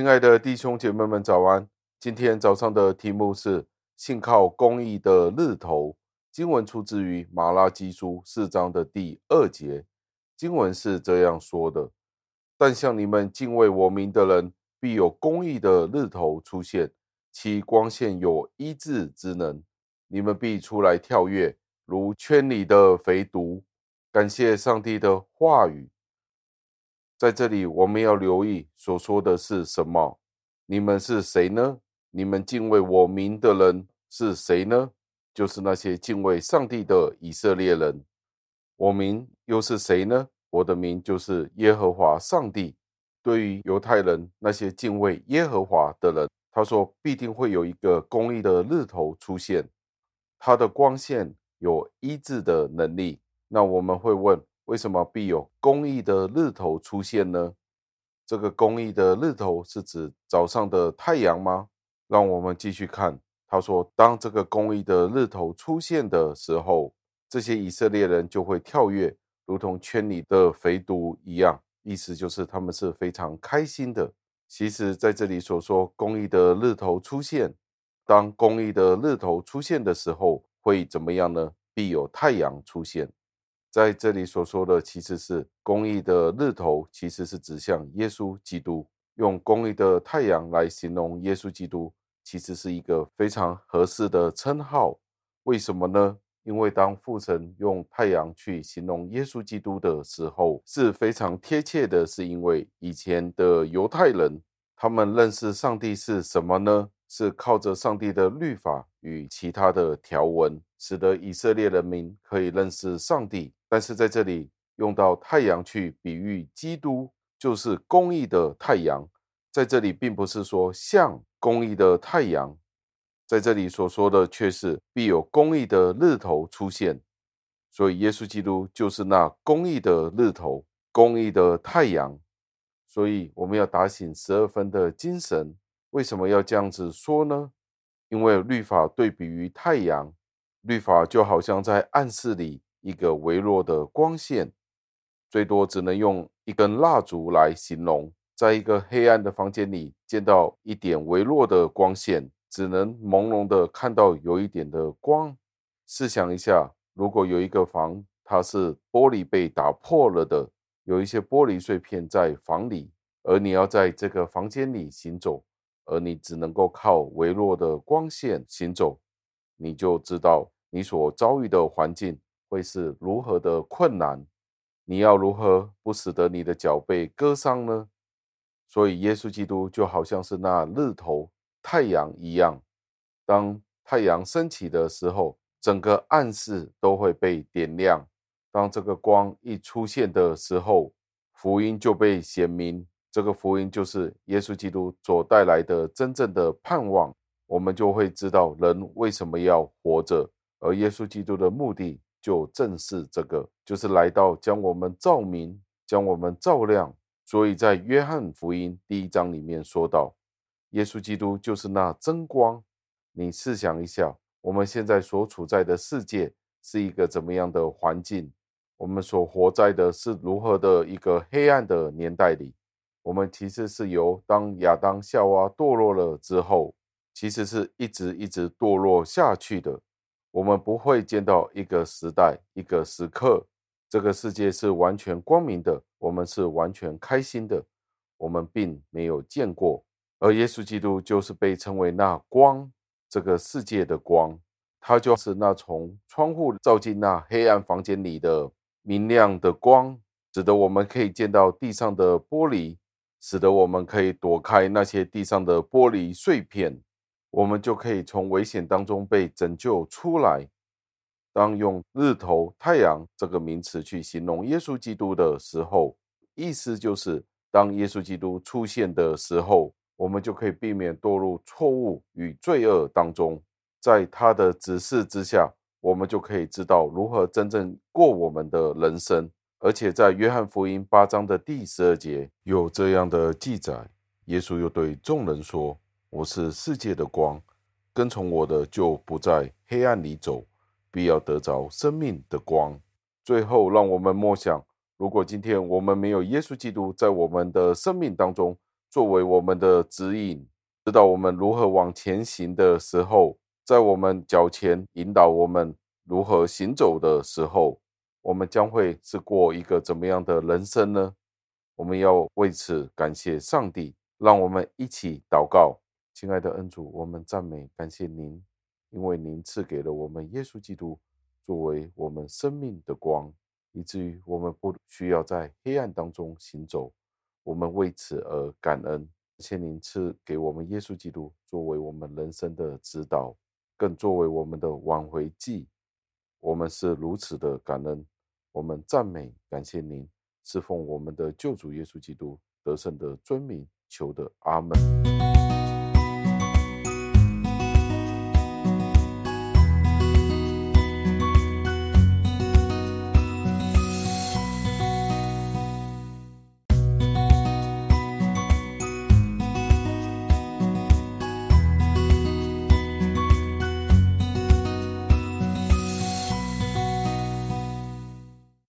亲爱的弟兄姐妹们，早安！今天早上的题目是“信靠公义的日头”。经文出自于马拉基书四章的第二节。经文是这样说的：“但向你们敬畏我名的人，必有公义的日头出现，其光线有医治之能。你们必出来跳跃，如圈里的肥犊。”感谢上帝的话语。在这里，我们要留意所说的是什么？你们是谁呢？你们敬畏我名的人是谁呢？就是那些敬畏上帝的以色列人。我名又是谁呢？我的名就是耶和华上帝。对于犹太人那些敬畏耶和华的人，他说必定会有一个公义的日头出现，他的光线有医治的能力。那我们会问，为什么必有公义的日头出现呢？这个公义的日头是指早上的太阳吗？让我们继续看。他说，当这个公义的日头出现的时候，这些以色列人就会跳跃，如同圈里的肥犊一样。意思就是他们是非常开心的。其实，在这里所说公义的日头出现，当公义的日头出现的时候，会怎么样呢？必有太阳出现。在这里所说的其实是公义的日头，其实是指向耶稣基督。用公义的太阳来形容耶稣基督，其实是一个非常合适的称号。为什么呢？因为当父神用太阳去形容耶稣基督的时候，是非常贴切的。是因为以前的犹太人，他们认识上帝是什么呢？是靠着上帝的律法与其他的条文，使得以色列人民可以认识上帝。但是在这里用到太阳去比喻基督，就是公义的太阳。在这里并不是说像公义的太阳，在这里所说的却是必有公义的日头出现。所以耶稣基督就是那公义的日头，公义的太阳。所以我们要打醒十二分的精神。为什么要这样子说呢？因为律法对比于太阳，律法就好像在暗室里。一个微弱的光线，最多只能用一根蜡烛来形容。在一个黑暗的房间里，见到一点微弱的光线，只能朦胧的看到有一点的光。试想一下，如果有一个房，它是玻璃被打破了的，有一些玻璃碎片在房里，而你要在这个房间里行走，而你只能够靠微弱的光线行走，你就知道你所遭遇的环境。会是如何的困难？你要如何不使得你的脚被割伤呢？所以，耶稣基督就好像是那日头、太阳一样。当太阳升起的时候，整个暗室都会被点亮。当这个光一出现的时候，福音就被显明。这个福音就是耶稣基督所带来的真正的盼望。我们就会知道人为什么要活着，而耶稣基督的目的。就正是这个，就是来到将我们照明，将我们照亮。所以在约翰福音第一章里面说到，耶稣基督就是那真光。你试想一下，我们现在所处在的世界是一个怎么样的环境？我们所活在的是如何的一个黑暗的年代里？我们其实是由当亚当夏娃堕落了之后，其实是一直一直堕落下去的。我们不会见到一个时代、一个时刻，这个世界是完全光明的，我们是完全开心的。我们并没有见过，而耶稣基督就是被称为那光，这个世界的光，他就是那从窗户照进那黑暗房间里的明亮的光，使得我们可以见到地上的玻璃，使得我们可以躲开那些地上的玻璃碎片。我们就可以从危险当中被拯救出来。当用日头、太阳这个名词去形容耶稣基督的时候，意思就是当耶稣基督出现的时候，我们就可以避免堕入错误与罪恶当中。在他的指示之下，我们就可以知道如何真正过我们的人生。而且在约翰福音八章的第十二节有这样的记载：耶稣又对众人说。我是世界的光，跟从我的就不在黑暗里走，必要得着生命的光。最后，让我们默想：如果今天我们没有耶稣基督在我们的生命当中作为我们的指引，知道我们如何往前行的时候，在我们脚前引导我们如何行走的时候，我们将会是过一个怎么样的人生呢？我们要为此感谢上帝。让我们一起祷告，亲爱的恩主，我们赞美感谢您，因为您赐给了我们耶稣基督作为我们生命的光，以至于我们不需要在黑暗当中行走。我们为此而感恩，感谢您赐给我们耶稣基督作为我们人生的指导，更作为我们的挽回祭。我们是如此的感恩，我们赞美感谢您，侍奉我们的救主耶稣基督得胜的尊名，求的阿门。